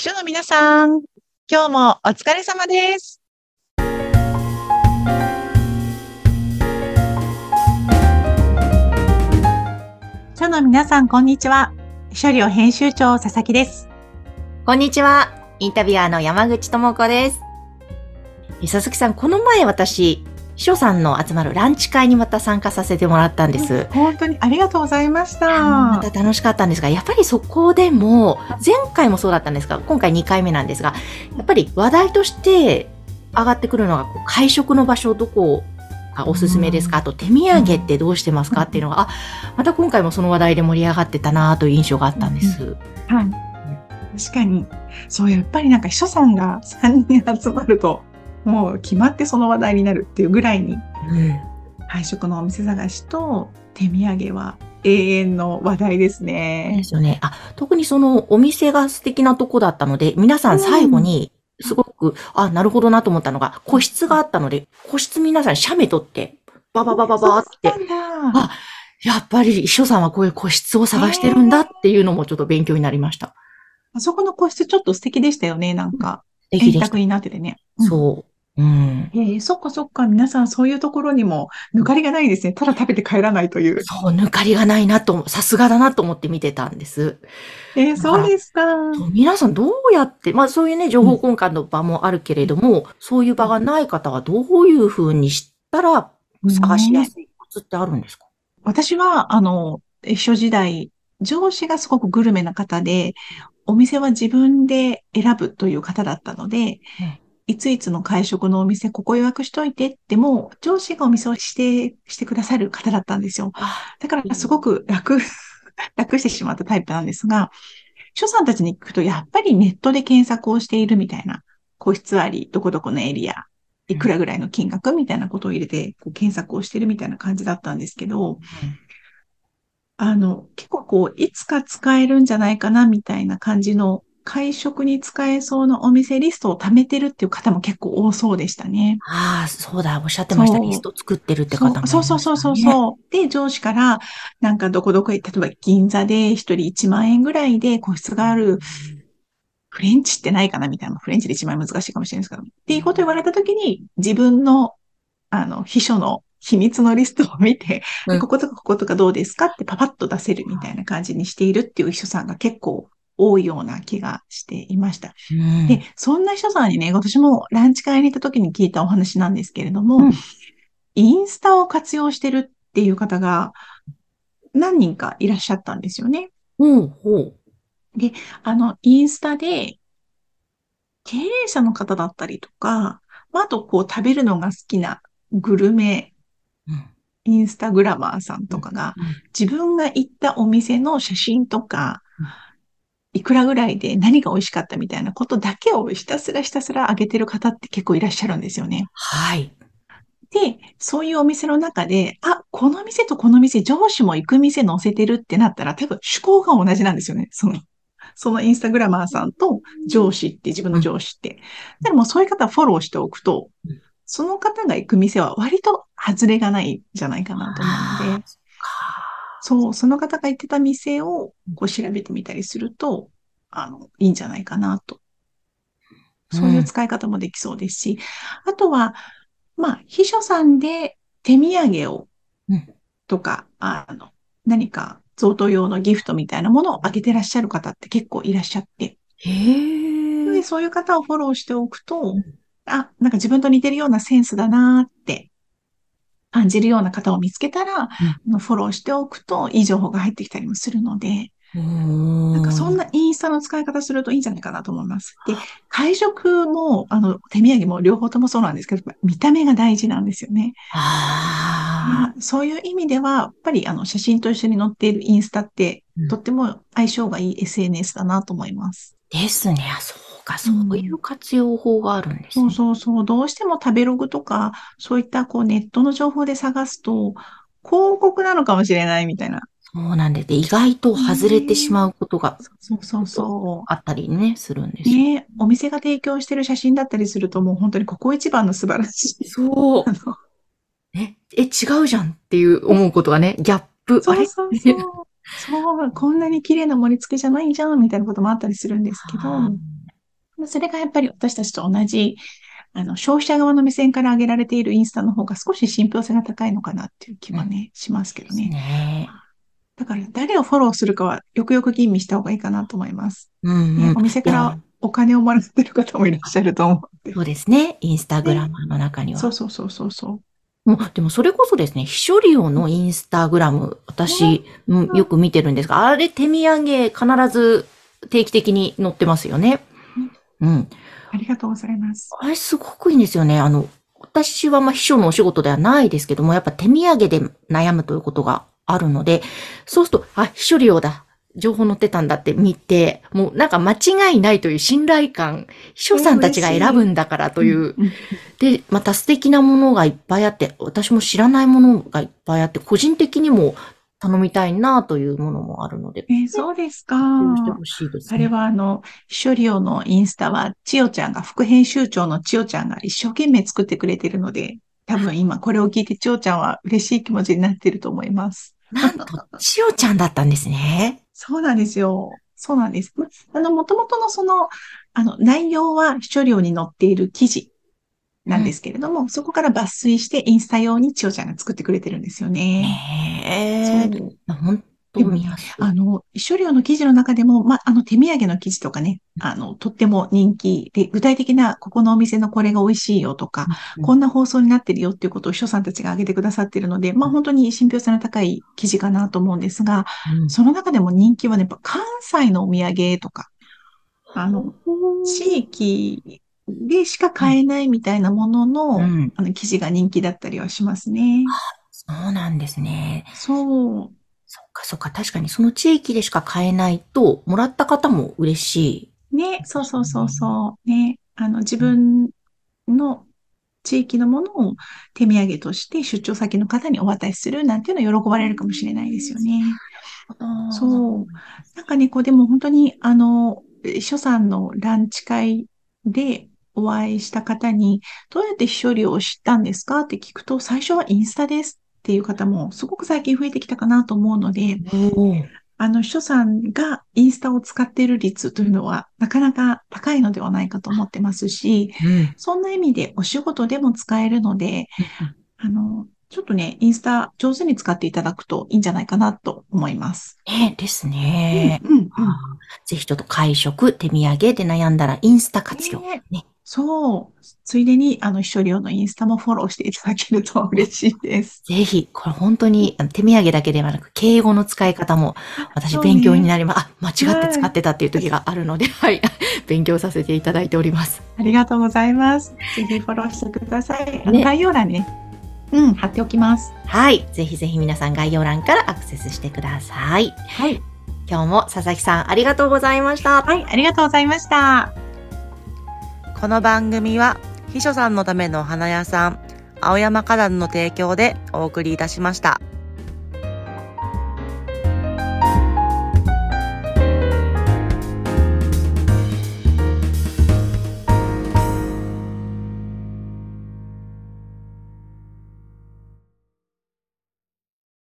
秘書の皆さん、今日もお疲れ様です。秘書の皆さん、こんにちは。秘書寮編集長、佐々木です。こんにちは。インタビュアーの山口智子です。佐々木さん、この前私、秘書さんの集まるランチ会にまた参加させてもらったんです。本当にありがとうございました。また楽しかったんですが、やっぱりそこでも、前回もそうだったんですが、今回2回目なんですが、やっぱり話題として上がってくるのが、会食の場所どこがおすすめですか、あと手土産ってどうしてますか？っていうのが、あ、また今回もその話題で盛り上がってたなという印象があったんです。はい。確かに。そう、やっぱりなんか秘書さんが3人集まると、もう決まってその話題になるっていうぐらいに、うん配食のお店探しと手土産は永遠の話題ですでね。すよね。あ、特にそのお店が素敵なとこだったので、皆さん最後に、すごく、あ、なるほどなと思ったのが、個室があったので、個室皆さん写メ撮って、バババババーって。あやっぱり秘書さんはこういう個室を探してるんだっていうのもちょっと勉強になりました。あそこの個室ちょっと素敵でしたよね、なんか。素敵でした。になっててね。うんそう。うん。えーそっかそっか、皆さんそういうところにも抜かりがないですね。ただ食べて帰らないという。そう、抜かりがないなと、さすがだなと思って見てたんです。えーそうですか。皆さんどうやって、まあそういうね、情報交換の場もあるけれども、そういう場がない方はどういうふうにしたら探しやすいコツってあるんですか、私は、あの、秘書時代、上司がすごくグルメな方で、お店は自分で選ぶという方だったので、いついつの会食のお店、ここ予約しといてっても、上司がお店を指定してくださる方だったんですよ。あだからすごく楽、楽してしまったタイプなんですが、秘書さんたちに聞くと、やっぱりネットで検索をしているみたいな、個室あり、どこどこのエリア、いくらぐらいの金額みたいなことを入れて、こう検索をしているみたいな感じだったんですけど、あの、結構こう、いつか使えるんじゃないかなみたいな感じの、会食に使えそうなお店リストを貯めてるっていう方も結構多そうでしたね。ああ、そうだ、おっしゃってました。リスト作ってるって方もね、そうそうそうそうそう。で、上司から、なんかどこどこへ、例えば銀座で一人1万円ぐらいで個室がある、フレンチってないかなみたいな。フレンチで1万円難しいかもしれないですけど。っていうことを言われたときに、自分の、あの、秘書の秘密のリストを見て、うんこことかこことかどうですかってパパッと出せるみたいな感じにしているっていう秘書さんが結構多いような気がしていました。うんで、そんな秘書さんにね、私もランチ会に行った時に聞いたお話なんですけれども、うんインスタを活用してるっていう方が何人かいらっしゃったんですよね。うん、ほう。あの、インスタで経営者の方だったりとか、まああとこう食べるのが好きなグルメうんインスタグラマーさんとかが、自分が行ったお店の写真とかうん、いくらぐらいで何が美味しかったみたいなことだけをひたすらひたすら上げてる方って結構いらっしゃるんですよね。はい。で、そういうお店の中で、あ、この店とこの店、上司も行く店載せてるってなったら、多分趣向が同じなんですよね。その、そのインスタグラマーさんと上司って、自分の上司って。だからもうそういう方フォローしておくとうん、その方が行く店は割と外れがないんじゃないかなと思うので、そう、その方が行ってた店をこう調べてみたりすると、あの、いいんじゃないかなと。そういう使い方もできそうですし、あとは、まあ、秘書さんで手土産をうん、とか、あの、何か贈答用のギフトみたいなものをあげてらっしゃる方って結構いらっしゃって、へえ。でそういう方をフォローしておくとうん、あ、なんか自分と似てるようなセンスだなーって感じるような方を見つけたら、あのフォローしておくといい情報が入ってきたりもするので、ななんかそんなインスタの使い方するといいんじゃないかなと思います。で、会食も、あの、手土産も両方ともそうなんですけど、見た目が大事なんですよね。あそういう意味では、やっぱりあの、写真と一緒に載っているインスタってうん、とっても相性がいい SNS だなと思います。あ。ですね。あそうか。そういう活用法があるんですそうね。そうそう。どうしても食べログとか、そういったこうネットの情報で探すと、広告なのかもしれないみたいな。そうなんです。で意外と外れてしまうことがそうそうそあったりね、するんでう。すよ。ねお店が提供してる写真だったりすると、もう本当にここ一番の素晴らしい。そう え、え、違うじゃんっていう思うことがね、ギャップ。そうそうそう。そう、こんなに綺麗な盛り付けじゃないじゃん、みたいなこともあったりするんですけど、それがやっぱり私たちと同じ、あの、消費者側の目線から上げられているインスタの方が少し信憑性が高いのかなっていう気はね、しますけどね。ねだから誰をフォローするかはよくよく吟味した方がいいかなと思います。うんうん。ねお店からお金をもらってる方もいらっしゃると思って。そうですね。インスタグラマーの中には。そうそうそうそうそう。もうでもそれこそですね、秘書リオのインスタグラム、私、うんよく見てるんですが、あれ手土産必ず定期的に載ってますよね。うん。ありがとうございます。あれすごくいいんですよね。あの、私はまあ秘書のお仕事ではないですけども、やっぱ手土産で悩むということがあるので、そうすると、あ、秘書利用だ。情報載ってたんだって見て、もうなんか間違いないという信頼感、秘書さんたちが選ぶんだからという、うん。で、また素敵なものがいっぱいあって、私も知らないものがいっぱいあって、個人的にも頼みたいなというものもあるので、えーそうですか。してほしいですね。あれはあの、秘書利用のインスタは、千代ちゃんが、副編集長の千代ちゃんが一生懸命作ってくれてるので、多分今これを聞いて千代ちゃんは嬉しい気持ちになってると思います。なんと、千代ちゃんだったんですね。そうなんですよ。そうなんです。まあの、元々のその、あの、内容は秘書料に載っている記事なんですけれども、そこから抜粋してインスタ用に千代ちゃんが作ってくれてるんですよね。へえ。本当。あの、秘書料の記事の中でも、まあ、あの、手土産の記事とかね、あの、とっても人気で、具体的な、ここのお店のこれが美味しいよとか、うんこんな放送になってるよっていうことを秘書さんたちが挙げてくださっているので、まあ、本当に信憑性の高い記事かなと思うんですが、うん。その中でも人気はね、やっぱ関西のお土産とか、あの、地域でしか買えないみたいなものの、うんあの、記事が人気だったりはしますね。そうなんですね。そう。そっかそっか。確かにその地域でしか買えないと、もらった方も嬉しい。ね、そうそうそうそう。ね、あの、自分の地域のものを手土産として出張先の方にお渡しするなんていうのを喜ばれるかもしれないですよね。そう。なんかね、こう、でも本当に、あの、秘書さんのランチ会でお会いした方に、どうやって秘書料を知ったんですかって聞くと、最初はインスタですっていう方もすごく最近増えてきたかなと思うので、あの、秘書さんがインスタを使っている率というのはなかなか高いのではないかと思ってますし、うん。そんな意味でお仕事でも使えるので、あの、ちょっとね、インスタ上手に使っていただくといいんじゃないかなと思います。ねですね。うん、うん。ぜひちょっと会食、手土産で悩んだらインスタ活用。ねねそう。ついでに、あの、秘書料のインスタもフォローしていただけると嬉しいです。ぜひ、これ本当に手土産だけではなく、敬語の使い方も私勉強になります。あ、間違って使ってたっていう時があるので、はい。勉強させていただいております。ありがとうございます。ぜひフォローしてください。ね概要欄にね、うん、貼っておきます。はい。ぜひぜひ皆さん概要欄からアクセスしてください。はい。今日も佐々木さんありがとうございました。はい、ありがとうございました。この番組は秘書さんのためのお花屋さん青山花壇の提供でお送りいたしました。